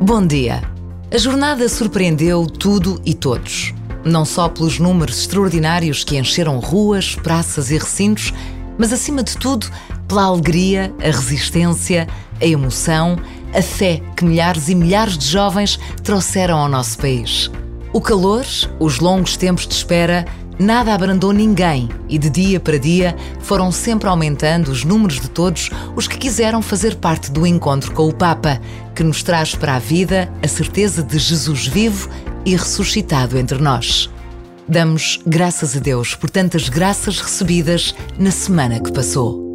Bom dia. A jornada surpreendeu tudo e todos. Não só pelos números extraordinários que encheram ruas, praças e recintos, mas acima de tudo pela alegria, a resistência, a emoção, a fé que milhares e milhares de jovens trouxeram ao nosso país. O calor, os longos tempos de espera, nada abrandou ninguém e de dia para dia foram sempre aumentando os números de todos os que quiseram fazer parte do encontro com o Papa, que nos traz para a vida a certeza de Jesus vivo e ressuscitado entre nós. Damos graças a Deus por tantas graças recebidas na semana que passou.